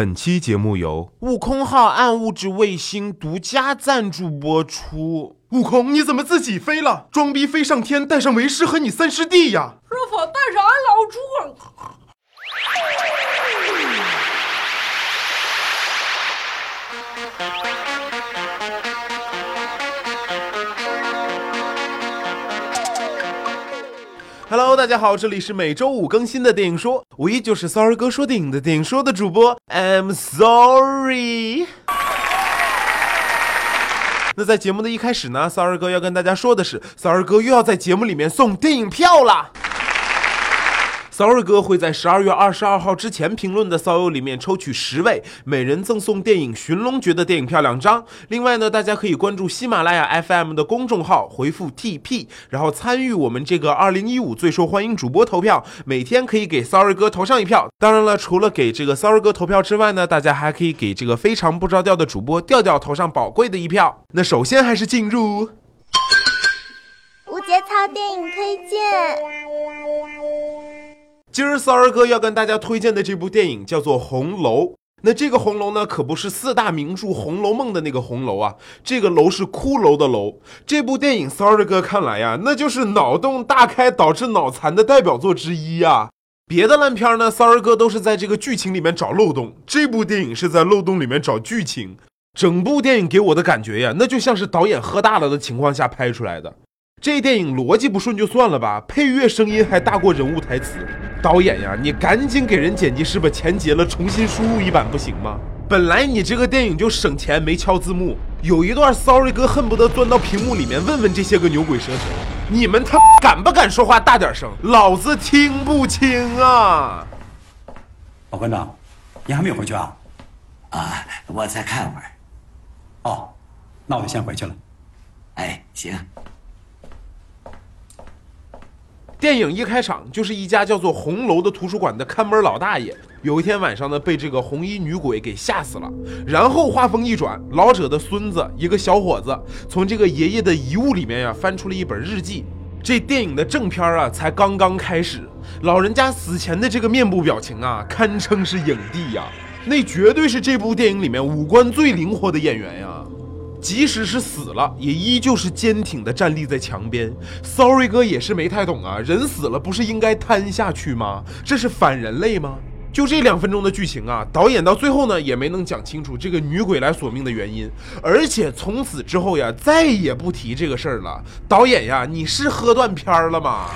本期节目由悟空号暗物质卫星独家赞助播出。悟空，你怎么自己飞了？装逼飞上天，带上为师和你三师弟呀！师傅，带上俺老猪。Hello，大家好，这里是每周五更新的电影说，我依旧是骚儿哥说电影的电影说的主播，I'm sorry。那在节目的一开始呢，骚儿哥要跟大家说的是，骚儿哥又要在节目里面送电影票了。Sorry 哥会在十二月二十二号之前评论的骚友里面抽取十位，每人赠送电影《寻龙诀》的电影票两张。另外呢，大家可以关注喜马拉雅 FM 的公众号，回复 TP，然后参与我们这个二零一五最受欢迎主播投票，每天可以给 sorry 哥投上一票。当然了，除了给这个 sorry 哥投票之外呢，大家还可以给这个非常不着调的主播调调投上宝贵的一票。那首先还是进入无节操电影推荐。今儿骚儿哥要跟大家推荐的这部电影叫做《红楼》。那这个红楼呢，可不是四大名著《红楼梦》的那个红楼啊，这个楼是骷髅的楼。这部电影，骚儿哥看来呀，那就是脑洞大开导致脑残的代表作之一呀。别的烂片呢，骚儿哥都是在这个剧情里面找漏洞，这部电影是在漏洞里面找剧情。整部电影给我的感觉呀，那就像是导演喝大了的情况下拍出来的。这电影逻辑不顺就算了吧，配乐声音还大过人物台词。导演呀，你赶紧给人剪辑师把钱结了，重新输入一版不行吗？本来你这个电影就省钱，没敲字幕，有一段 sorry 哥恨不得钻到屏幕里面问问这些个牛鬼蛇神，你们他敢不敢说话大点声？老子听不清啊！老馆长，你还没有回去啊？啊，我再看会儿。哦，那我就先回去了。哎，行。电影一开场就是一家叫做红楼的图书馆的看门老大爷，有一天晚上呢被这个红衣女鬼给吓死了。然后画风一转，老者的孙子一个小伙子从这个爷爷的遗物里面呀翻出了一本日记。这电影的正片啊才刚刚开始，老人家死前的这个面部表情啊堪称是影帝呀，那绝对是这部电影里面五官最灵活的演员呀。即使是死了，也依旧是坚挺的站立在墙边。Sorry 哥也是没太懂啊，人死了不是应该瘫下去吗？这是反人类吗？就这两分钟的剧情啊，导演到最后呢也没能讲清楚这个女鬼来索命的原因，而且从此之后呀再也不提这个事儿了。导演呀，你是喝断片儿了吗？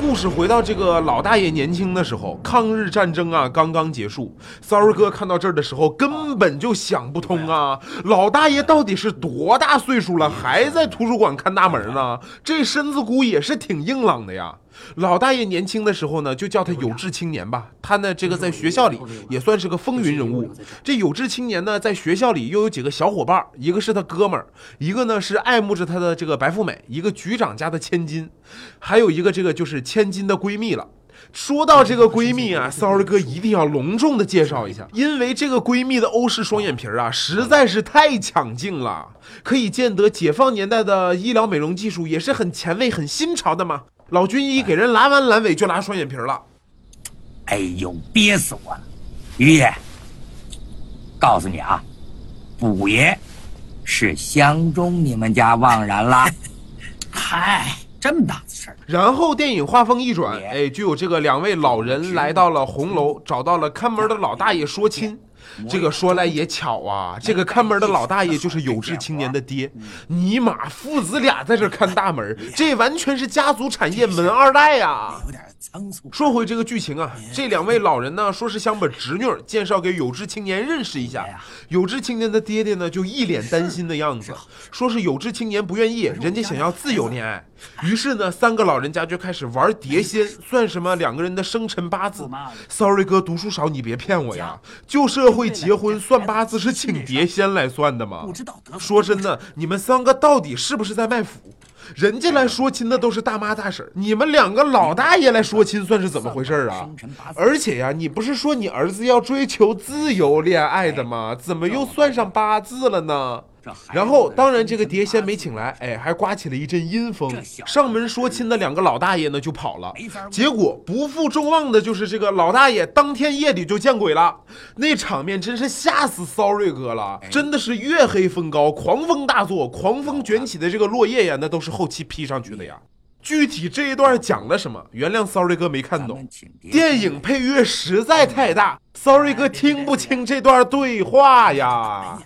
故事回到这个老大爷年轻的时候，抗日战争啊刚刚结束。骚儿哥看到这儿的时候，根本就想不通啊，老大爷到底是多大岁数了，还在图书馆看大门呢？这身子骨也是挺硬朗的呀。老大爷年轻的时候呢，就叫他有志青年吧。他呢，这个在学校里也算是个风云人物。这有志青年呢，在学校里又有几个小伙伴，一个是他哥们儿，一个呢是爱慕着他的这个白富美，一个局长家的千金，还有一个这个就是千金的闺蜜了。说到这个闺蜜啊，，sorry 哥一定要隆重的介绍一下，因为这个闺蜜的欧式双眼皮啊，实在是太抢镜了，可以见得解放年代的医疗美容技术也是很前卫、很新潮的嘛。老军医给人拉完阑尾就拉双眼皮了，哎呦，憋死我了！于爷，告诉你啊，五爷是相中你们家望然了。嗨，这么大的事儿，然后电影画风一转，哎，就有这个两位老人来到了红楼，找到了看门的老大爷说亲。这个说来也巧啊，这个看门的老大爷就是有志青年的爹，尼玛父子俩在这看大门，这完全是家族产业门二代呀、仓促。说回这个剧情啊，这两位老人呢，说是想把侄女儿介绍给有志青年认识一下。有志青年的爹爹呢，就一脸担心的样子，说是有志青年不愿意，人家想要自由恋爱。于是呢，三个老人家就开始玩碟仙，算什么两个人的生辰八字。Sorry 哥，读书少，你别骗我呀！旧社会结婚算八字是请碟仙来算的吗？说真的，你们三个到底是不是在卖腐？人家来说亲的都是大妈大婶儿，你们两个老大爷来说亲算是怎么回事儿啊？而且呀，你不是说你儿子要追求自由恋爱的吗？怎么又算上八字了呢？然后，当然这个碟仙没请来，哎，还刮起了一阵阴风。上门说亲的两个老大爷呢就跑了。结果不负众望的就是这个老大爷当天夜里就见鬼了，那场面真是吓死骚瑞哥了，真的是月黑风高，狂风大作，狂风卷起的这个落叶呀，那都是后期 P 上去的呀。具体这一段讲了什么？原谅 Sorry 哥没看懂，电影配乐实在太大，Sorry 哥听不清这段对话呀。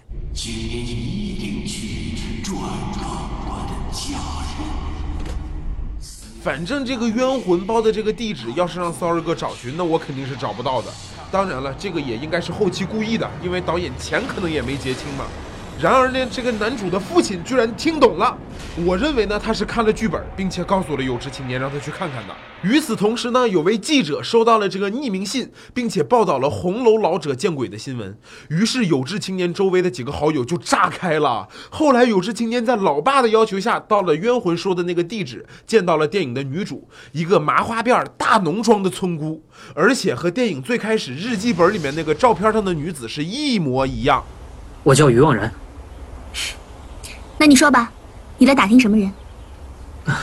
反正这个冤魂包的这个地址，要是让 Sorry 哥找寻，那我肯定是找不到的。当然了，这个也应该是后期故意的，因为导演钱可能也没结清嘛。然而呢，这个男主的父亲居然听懂了。我认为呢，他是看了剧本，并且告诉了有志青年，让他去看看的。与此同时呢，有位记者收到了这个匿名信，并且报道了红楼老者见鬼的新闻。于是有志青年周围的几个好友就炸开了。后来有志青年在老爸的要求下，到了冤魂说的那个地址，见到了电影的女主，一个麻花辫、大浓妆的村姑，而且和电影最开始日记本里面那个照片上的女子是一模一样。我叫于望然。那你说吧，你来打听什么人？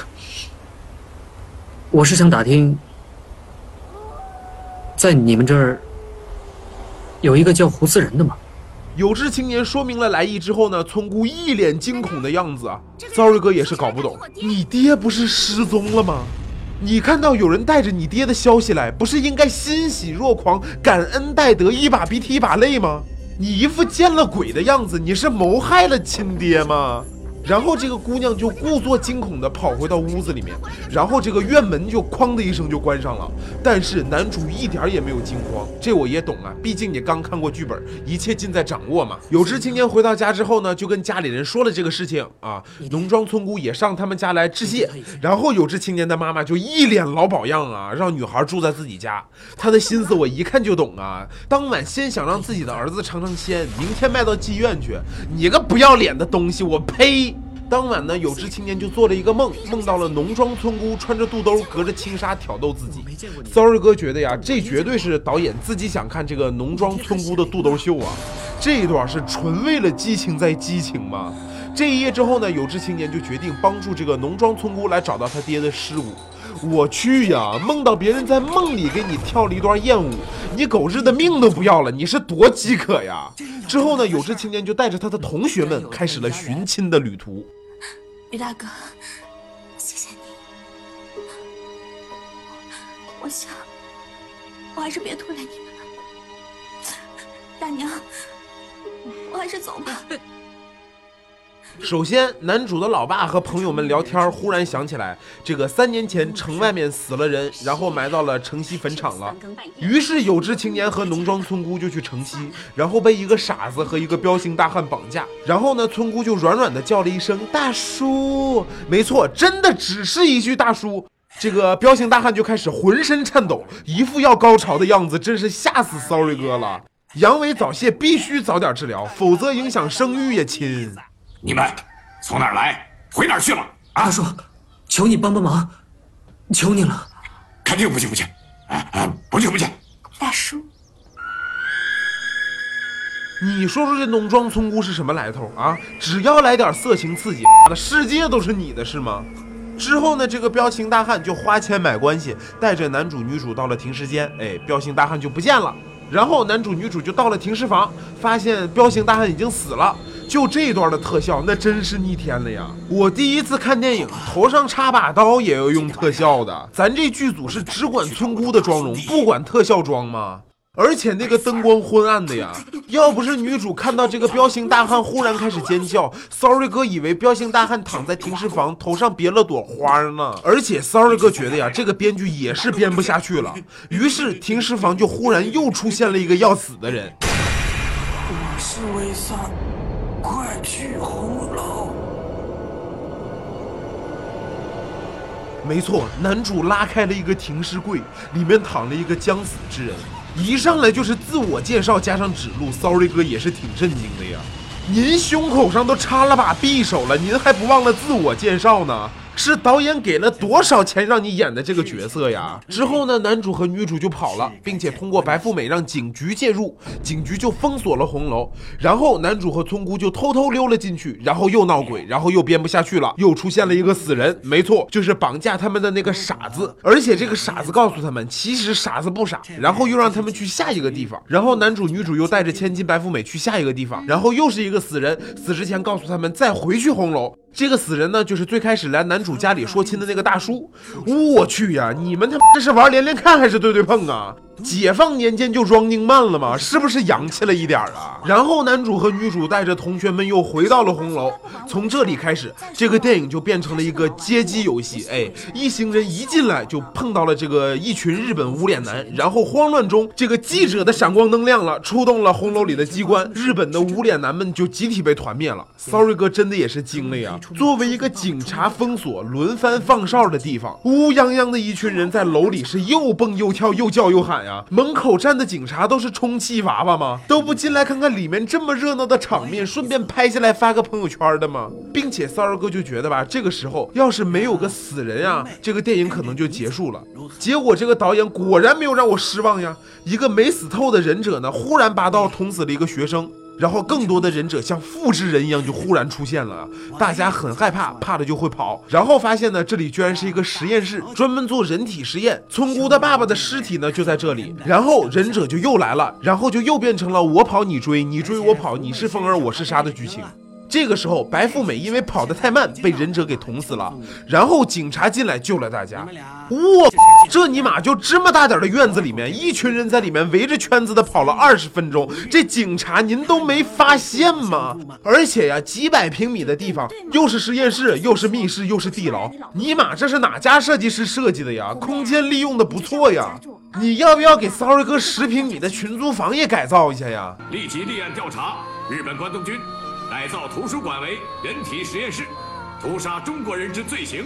我是想打听，在你们这儿有一个叫胡思仁的吗？有志青年说明了来意之后呢，村姑一脸惊恐的样子啊。糟瑞哥也是搞不懂，你爹不是失踪了吗？你看到有人带着你爹的消息来，不是应该欣喜若狂、感恩戴德，一把鼻涕一把泪吗？你一副见了鬼的样子，你是谋害了亲爹吗？然后这个姑娘就故作惊恐地跑回到屋子里面，然后这个院门就哐的一声就关上了。但是男主一点也没有惊慌，这我也懂啊，毕竟你刚看过剧本，一切尽在掌握嘛。有志青年回到家之后呢，就跟家里人说了这个事情啊。农庄村姑也上他们家来致谢，然后有志青年的妈妈就一脸老鸨样啊，让女孩住在自己家。他的心思我一看就懂啊，当晚先想让自己的儿子尝尝鲜，明天卖到妓院去。你个不要脸的东西，我呸！当晚呢，有志青年就做了一个梦，梦到了农庄村姑穿着肚兜，隔着轻纱挑逗自己。Sorry 哥觉得呀，这绝对是导演自己想看这个农庄村姑的肚兜秀啊！这一段是纯为了激情在激情吗？这一夜之后呢，有志青年就决定帮助这个农庄村姑来找到他爹的尸骨。我去呀，梦到别人在梦里给你跳了一段艳舞，你狗日的命都不要了，你是多饥渴呀！之后呢，有志青年就带着他的同学们开始了寻亲的旅途。于大哥，谢谢你。我想，我还是别拖累你们了。大娘，我还是走吧。首先，男主的老爸和朋友们聊天，忽然想起来，这个三年前城外面死了人，然后埋到了城西坟场了。于是有志青年和农庄村姑就去城西，然后被一个傻子和一个彪形大汉绑架。然后呢，村姑就软软的叫了一声“大叔”，没错，真的只是一句“大叔”。这个彪形大汉就开始浑身颤抖，一副要高潮的样子，真是吓死 Sorry 哥了。阳痿早泄必须早点治疗，否则影响生育呀，亲。你们从哪儿来？回哪儿去了？啊，大叔，求你帮帮忙，求你了！肯定不去不去，哎哎，不去不去！大叔，你说说这农庄村姑是什么来头啊？只要来点色情刺激，世界都是你的，是吗？之后呢，这个彪形大汉就花钱买关系，带着男主女主到了停尸间，哎，彪形大汉就不见了。然后男主女主就到了停尸房，发现彪形大汉已经死了。就这段的特效，那真是逆天了呀！我第一次看电影，头上插把刀也要用特效的。咱这剧组是只管村姑的妆容，不管特效妆吗？而且那个灯光昏暗的呀，要不是女主看到这个彪形大汉忽然开始尖叫，Sorry 哥以为彪形大汉躺在停尸房，头上别了朵花呢。而且 Sorry 哥觉得呀，这个编剧也是编不下去了，于是停尸房就忽然又出现了一个要死的人。我是魏三。快去红楼！没错，男主拉开了一个停尸柜，里面躺了一个将死之人，一上来就是自我介绍加上指路，Sorry 哥也是挺震惊的呀。您胸口上都插了把匕首了，您还不忘了自我介绍呢？是导演给了多少钱让你演的这个角色呀？之后呢，男主和女主就跑了，并且通过白富美让警局介入，警局就封锁了红楼。然后男主和村姑就偷偷溜了进去，然后又闹鬼，然后又编不下去了，又出现了一个死人，没错，就是绑架他们的那个傻子。而且这个傻子告诉他们，其实傻子不傻，然后又让他们去下一个地方。然后男主女主又带着千金白富美去下一个地方，然后又是一个死人，死之前告诉他们再回去红楼。这个死人呢，就是最开始来男主家里说亲的那个大叔。我去呀，你们他妈这是玩连连看还是对对碰啊？解放年间就 Running Man 了吗？是不是洋气了一点啊？然后男主和女主带着同学们又回到了红楼。从这里开始，这个电影就变成了一个街机游戏。哎，一行人一进来就碰到了这个一群日本无脸男，然后慌乱中，这个记者的闪光灯亮了，触动了红楼里的机关，日本的无脸男们就集体被团灭了。Sorry 哥真的也是惊了呀！作为一个警察封锁、轮番放哨的地方，乌泱泱的一群人在楼里是又蹦又跳、又叫又喊呀。门口站的警察都是充气娃娃吗？都不进来看看里面这么热闹的场面，顺便拍下来发个朋友圈的吗？并且骚儿哥就觉得吧，这个时候要是没有个死人呀，这个电影可能就结束了。结果这个导演果然没有让我失望呀，一个没死透的忍者呢，忽然拔刀捅死了一个学生。然后更多的忍者像复制人一样就忽然出现了，大家很害怕，怕的就会跑。然后发现呢，这里居然是一个实验室，专门做人体实验。村姑的爸爸的尸体呢就在这里。然后忍者就又来了，然后就又变成了我跑你追，你追我跑，你是风儿我是沙的剧情。这个时候，白富美因为跑得太慢，被忍者给捅死了。然后警察进来救了大家。哇，这尼玛就这么大点的院子里面，一群人在里面围着圈子的跑了二十分钟，这警察您都没发现吗？而且呀，几百平米的地方，又是实验室，又是密室，又是地牢，尼玛这是哪家设计师设计的呀？空间利用的不错呀。你要不要给 Sorry 哥十平米的群租房也改造一下呀？立即立案调查，日本关东军。改造图书馆为人体实验室，屠杀中国人之罪行，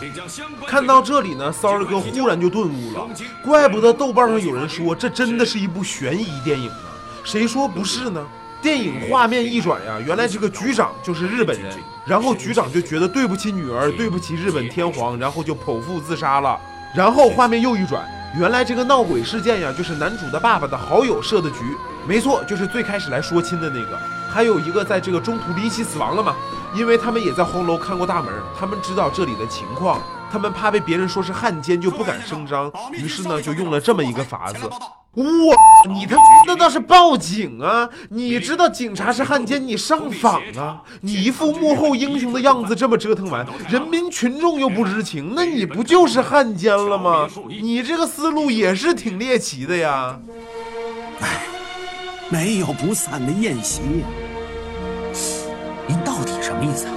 并将相关。看到这里呢，骚儿哥忽然就顿悟了，怪不得豆瓣上有人说这真的是一部悬疑电影呢。谁说不是呢？电影画面一转呀，原来这个局长就是日本人，然后局长就觉得对不起女儿，对不起日本天皇，然后就剖腹自杀了。然后画面又一转，原来这个闹鬼事件呀，就是男主的爸爸的好友设的局。没错，就是最开始来说亲的那个，还有一个在这个中途离奇死亡了嘛，因为他们也在红楼看过大门，他们知道这里的情况，他们怕被别人说是汉奸就不敢声张，于是呢就用了这么一个法子。哇，你他那倒是报警啊！你知道警察是汉奸，你上访啊！你一副幕后英雄的样子，这么折腾完，人民群众又不知情，那你不就是汉奸了吗？你这个思路也是挺猎奇的呀。哎。没有不散的宴席，您到底什么意思？啊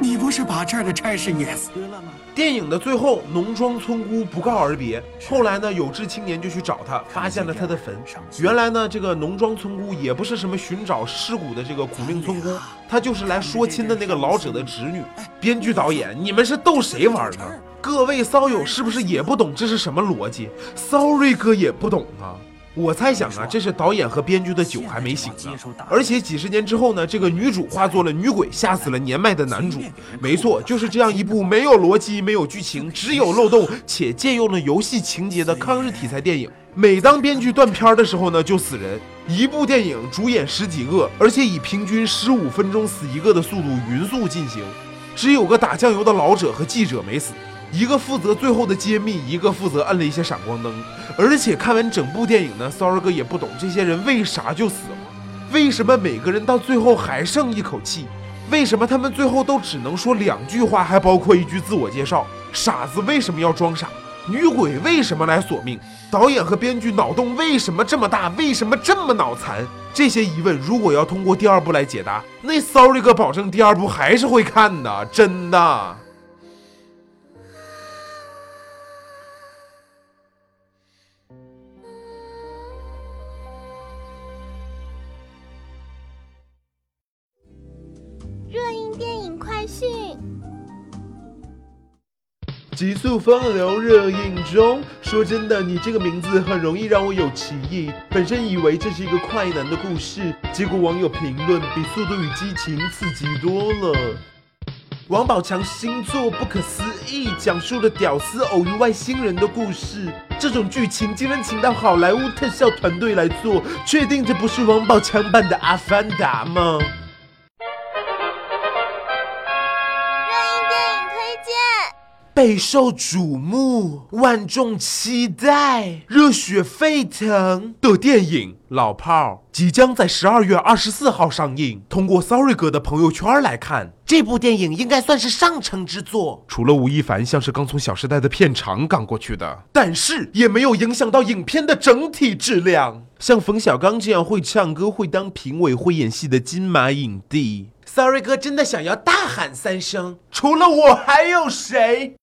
你不是把这儿的差事也辞了吗？电影的最后，农庄村姑不告而别。后来呢，有志青年就去找他，发现了他的坟。原来呢，这个农庄村姑也不是什么寻找尸骨的这个苦命村姑，她就是来说亲的那个老者的侄女。编剧导演，你们是逗谁玩呢？各位骚友是不是也不懂这是什么逻辑？Sorry 哥也不懂啊。我猜想啊，这是导演和编剧的酒还没醒呢。而且几十年之后呢，这个女主化作了女鬼，吓死了年迈的男主。没错，就是这样一部没有逻辑、没有剧情、只有漏洞且借用了游戏情节的抗日题材电影。每当编剧断片的时候呢，就死人。一部电影主演十几个，而且以平均十五分钟死一个的速度匀速进行，只有个打酱油的老者和记者没死。一个负责最后的揭秘，一个负责摁了一些闪光灯。而且看完整部电影呢，Sorry 哥也不懂这些人为啥就死了，为什么每个人到最后还剩一口气？为什么他们最后都只能说两句话，还包括一句自我介绍？傻子为什么要装傻？女鬼为什么来索命？导演和编剧脑洞为什么这么大？为什么这么脑残？这些疑问如果要通过第二部来解答，那 Sorry 哥保证第二部还是会看的，真的。极速风流热映中。说真的，你这个名字很容易让我有歧义。本身以为这是一个快男的故事，结果网友评论比《速度与激情》刺激多了。王宝强新作《不可思议》讲述了屌丝偶遇外星人的故事。这种剧情竟然请到好莱坞特效团队来做，确定这不是王宝强版的《阿凡达》吗？备受瞩目、万众期待、热血沸腾的电影《老炮儿》即将在十二月二十四号上映。通过 Sorry 哥的朋友圈来看，这部电影应该算是上乘之作。除了吴亦凡像是刚从《小时代》的片场赶过去的，但是也没有影响到影片的整体质量。像冯小刚这样会唱歌、会当评委、会演戏的金马影帝，Sorry 哥真的想要大喊三声：除了我还有谁？